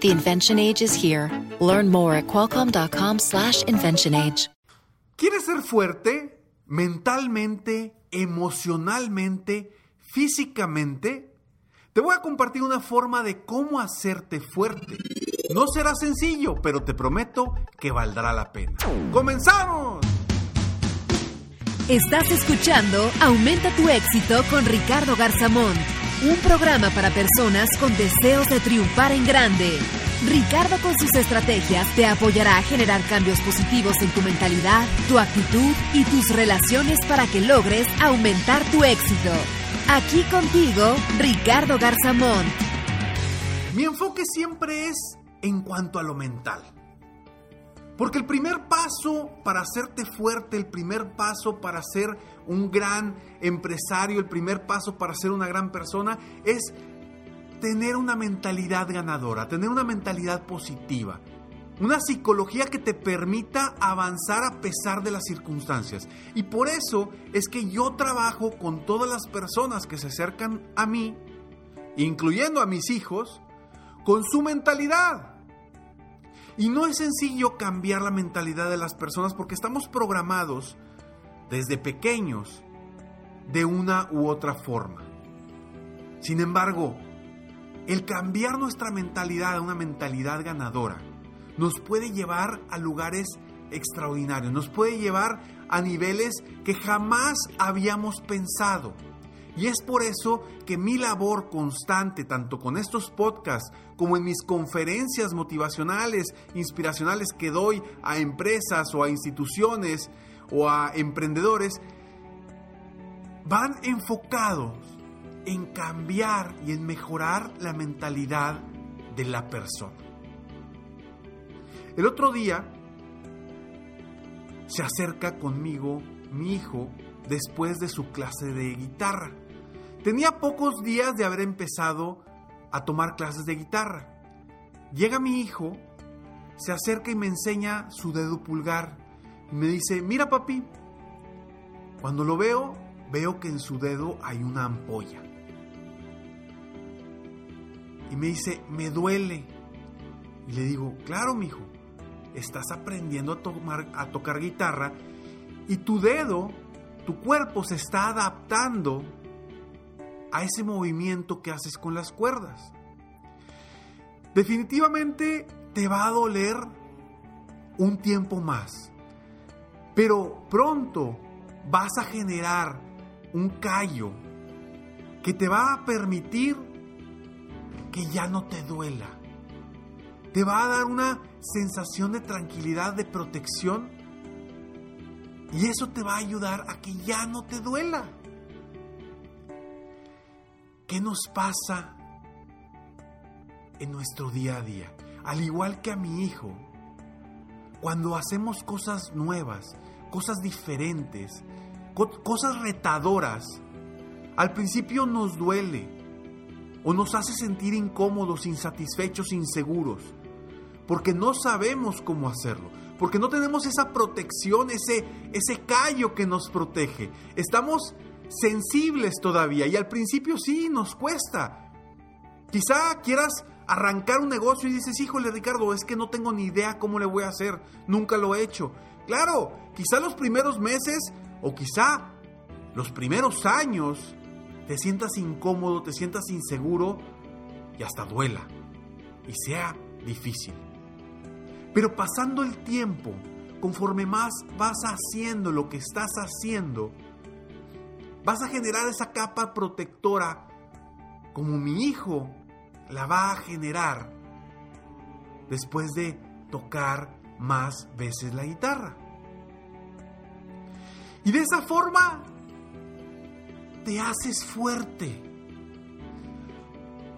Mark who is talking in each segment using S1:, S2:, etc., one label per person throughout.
S1: The invention age is here. Learn more at qualcomm.com/slash invention age.
S2: ¿Quieres ser fuerte? Mentalmente, emocionalmente, físicamente. Te voy a compartir una forma de cómo hacerte fuerte. No será sencillo, pero te prometo que valdrá la pena. ¡Comenzamos!
S3: Estás escuchando Aumenta tu éxito con Ricardo Garzamón, un programa para personas con deseos de triunfar en grande. Ricardo con sus estrategias te apoyará a generar cambios positivos en tu mentalidad, tu actitud y tus relaciones para que logres aumentar tu éxito. Aquí contigo, Ricardo Garzamón.
S2: Mi enfoque siempre es en cuanto a lo mental. Porque el primer paso para hacerte fuerte, el primer paso para ser un gran empresario, el primer paso para ser una gran persona es tener una mentalidad ganadora, tener una mentalidad positiva. Una psicología que te permita avanzar a pesar de las circunstancias. Y por eso es que yo trabajo con todas las personas que se acercan a mí, incluyendo a mis hijos, con su mentalidad. Y no es sencillo cambiar la mentalidad de las personas porque estamos programados desde pequeños de una u otra forma. Sin embargo, el cambiar nuestra mentalidad a una mentalidad ganadora nos puede llevar a lugares extraordinarios, nos puede llevar a niveles que jamás habíamos pensado. Y es por eso que mi labor constante, tanto con estos podcasts como en mis conferencias motivacionales, inspiracionales que doy a empresas o a instituciones o a emprendedores, van enfocados en cambiar y en mejorar la mentalidad de la persona. El otro día se acerca conmigo mi hijo después de su clase de guitarra. Tenía pocos días de haber empezado a tomar clases de guitarra. Llega mi hijo, se acerca y me enseña su dedo pulgar me dice, mira papi, cuando lo veo, veo que en su dedo hay una ampolla. Y me dice, me duele. Y le digo, claro, mi hijo, estás aprendiendo a, tomar, a tocar guitarra y tu dedo, tu cuerpo se está adaptando a ese movimiento que haces con las cuerdas. Definitivamente te va a doler un tiempo más, pero pronto vas a generar un callo que te va a permitir que ya no te duela. Te va a dar una sensación de tranquilidad, de protección. Y eso te va a ayudar a que ya no te duela. ¿Qué nos pasa en nuestro día a día? Al igual que a mi hijo, cuando hacemos cosas nuevas, cosas diferentes, cosas retadoras, al principio nos duele o nos hace sentir incómodos, insatisfechos, inseguros, porque no sabemos cómo hacerlo, porque no tenemos esa protección, ese, ese callo que nos protege. Estamos sensibles todavía y al principio sí nos cuesta. Quizá quieras arrancar un negocio y dices, híjole Ricardo, es que no tengo ni idea cómo le voy a hacer, nunca lo he hecho. Claro, quizá los primeros meses o quizá los primeros años te sientas incómodo, te sientas inseguro y hasta duela y sea difícil. Pero pasando el tiempo, conforme más vas haciendo lo que estás haciendo, vas a generar esa capa protectora como mi hijo la va a generar después de tocar más veces la guitarra. Y de esa forma te haces fuerte,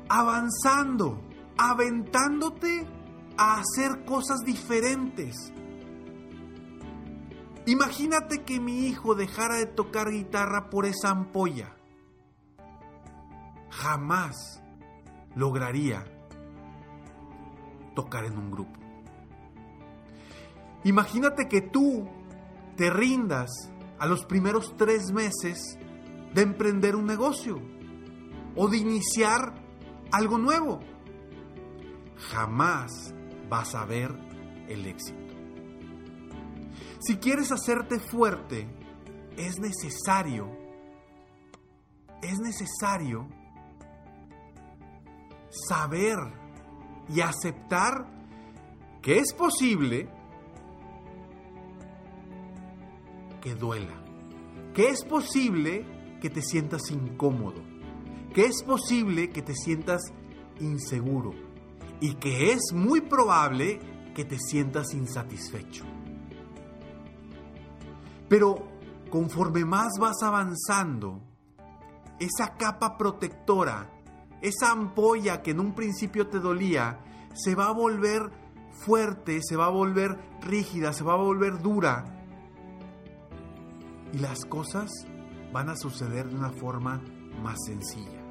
S2: avanzando, aventándote a hacer cosas diferentes. Imagínate que mi hijo dejara de tocar guitarra por esa ampolla. Jamás lograría tocar en un grupo. Imagínate que tú te rindas a los primeros tres meses de emprender un negocio o de iniciar algo nuevo. Jamás vas a ver el éxito. Si quieres hacerte fuerte, es necesario, es necesario saber y aceptar que es posible que duela, que es posible que te sientas incómodo, que es posible que te sientas inseguro y que es muy probable que te sientas insatisfecho. Pero conforme más vas avanzando, esa capa protectora, esa ampolla que en un principio te dolía, se va a volver fuerte, se va a volver rígida, se va a volver dura. Y las cosas van a suceder de una forma más sencilla.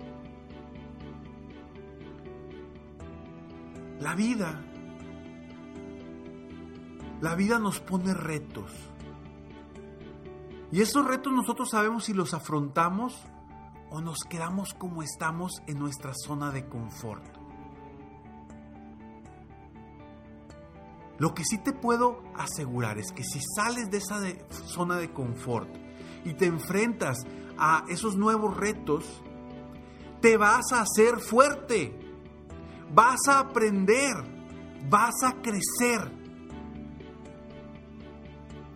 S2: La vida, la vida nos pone retos y esos retos nosotros sabemos si los afrontamos o nos quedamos como estamos en nuestra zona de confort. Lo que sí te puedo asegurar es que si sales de esa zona de confort y te enfrentas a esos nuevos retos, te vas a hacer fuerte, vas a aprender, vas a crecer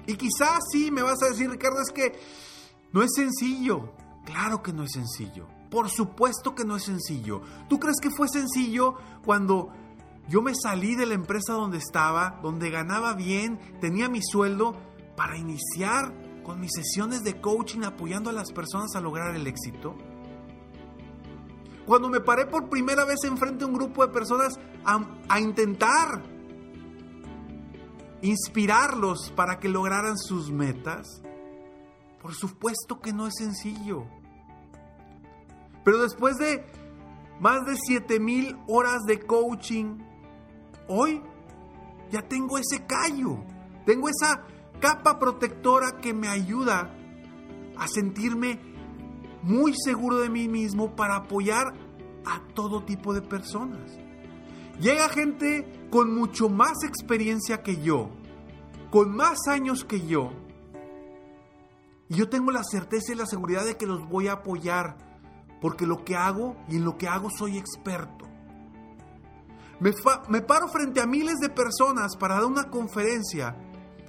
S2: y quizás sí me vas a decir, Ricardo, es que no es sencillo. Claro que no es sencillo. Por supuesto que no es sencillo. ¿Tú crees que fue sencillo cuando yo me salí de la empresa donde estaba, donde ganaba bien, tenía mi sueldo, para iniciar con mis sesiones de coaching apoyando a las personas a lograr el éxito? Cuando me paré por primera vez enfrente a un grupo de personas a, a intentar inspirarlos para que lograran sus metas? Por supuesto que no es sencillo. Pero después de más de 7000 horas de coaching, hoy ya tengo ese callo, tengo esa capa protectora que me ayuda a sentirme muy seguro de mí mismo para apoyar a todo tipo de personas. Llega gente con mucho más experiencia que yo, con más años que yo. Y yo tengo la certeza y la seguridad de que los voy a apoyar, porque lo que hago y en lo que hago soy experto. Me, me paro frente a miles de personas para dar una conferencia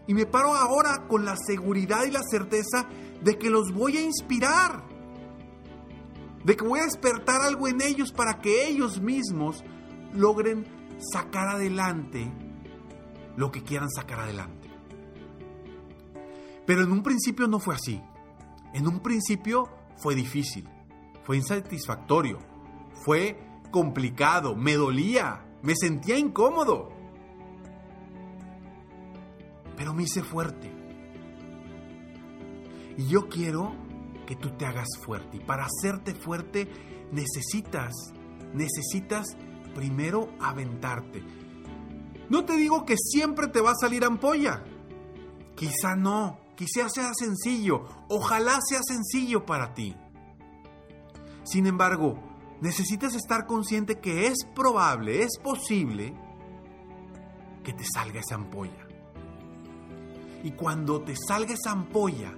S2: y me paro ahora con la seguridad y la certeza de que los voy a inspirar, de que voy a despertar algo en ellos para que ellos mismos logren sacar adelante lo que quieran sacar adelante. Pero en un principio no fue así. En un principio fue difícil, fue insatisfactorio, fue complicado, me dolía, me sentía incómodo. Pero me hice fuerte. Y yo quiero que tú te hagas fuerte. Y para hacerte fuerte necesitas, necesitas primero aventarte. No te digo que siempre te va a salir ampolla. Quizá no, quizá sea sencillo, ojalá sea sencillo para ti. Sin embargo, necesitas estar consciente que es probable, es posible que te salga esa ampolla. Y cuando te salga esa ampolla,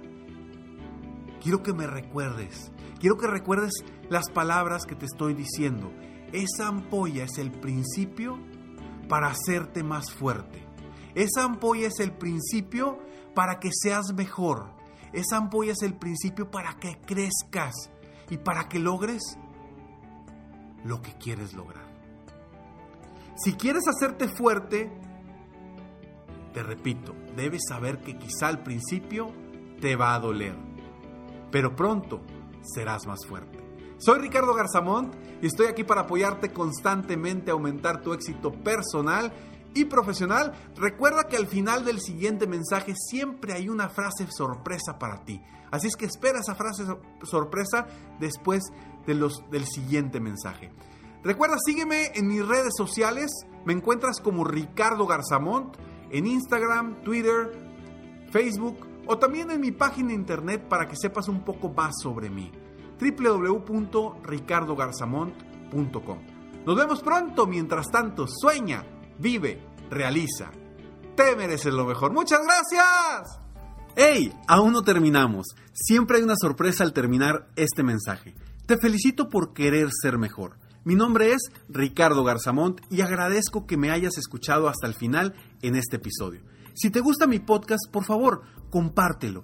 S2: quiero que me recuerdes, quiero que recuerdes las palabras que te estoy diciendo. Esa ampolla es el principio para hacerte más fuerte. Esa ampolla es el principio para que seas mejor. Esa ampolla es el principio para que crezcas y para que logres lo que quieres lograr. Si quieres hacerte fuerte, te repito, debes saber que quizá al principio te va a doler, pero pronto serás más fuerte. Soy Ricardo Garzamont y estoy aquí para apoyarte constantemente a aumentar tu éxito personal y profesional, recuerda que al final del siguiente mensaje siempre hay una frase sorpresa para ti. Así es que espera esa frase sorpresa después de los, del siguiente mensaje. Recuerda, sígueme en mis redes sociales. Me encuentras como Ricardo Garzamont en Instagram, Twitter, Facebook o también en mi página de internet para que sepas un poco más sobre mí. www.ricardogarzamont.com. Nos vemos pronto. Mientras tanto, sueña, vive, realiza. Te mereces lo mejor. Muchas gracias. ¡Hey! Aún no terminamos. Siempre hay una sorpresa al terminar este mensaje. Te felicito por querer ser mejor. Mi nombre es Ricardo Garzamont y agradezco que me hayas escuchado hasta el final en este episodio. Si te gusta mi podcast, por favor, compártelo.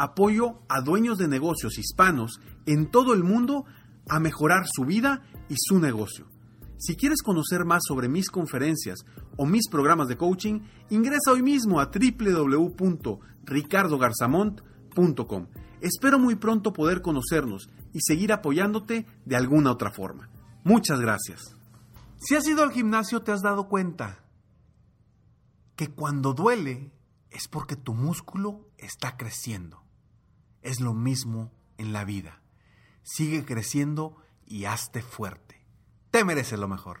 S2: apoyo a dueños de negocios hispanos en todo el mundo a mejorar su vida y su negocio. Si quieres conocer más sobre mis conferencias o mis programas de coaching, ingresa hoy mismo a www.ricardogarzamont.com. Espero muy pronto poder conocernos y seguir apoyándote de alguna otra forma. Muchas gracias. Si has ido al gimnasio te has dado cuenta que cuando duele es porque tu músculo está creciendo. Es lo mismo en la vida. Sigue creciendo y hazte fuerte. Te mereces lo mejor.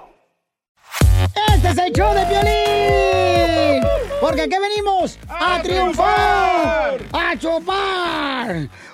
S4: Este es el show de Piolín. Porque aquí venimos a, triunfar, a chupar.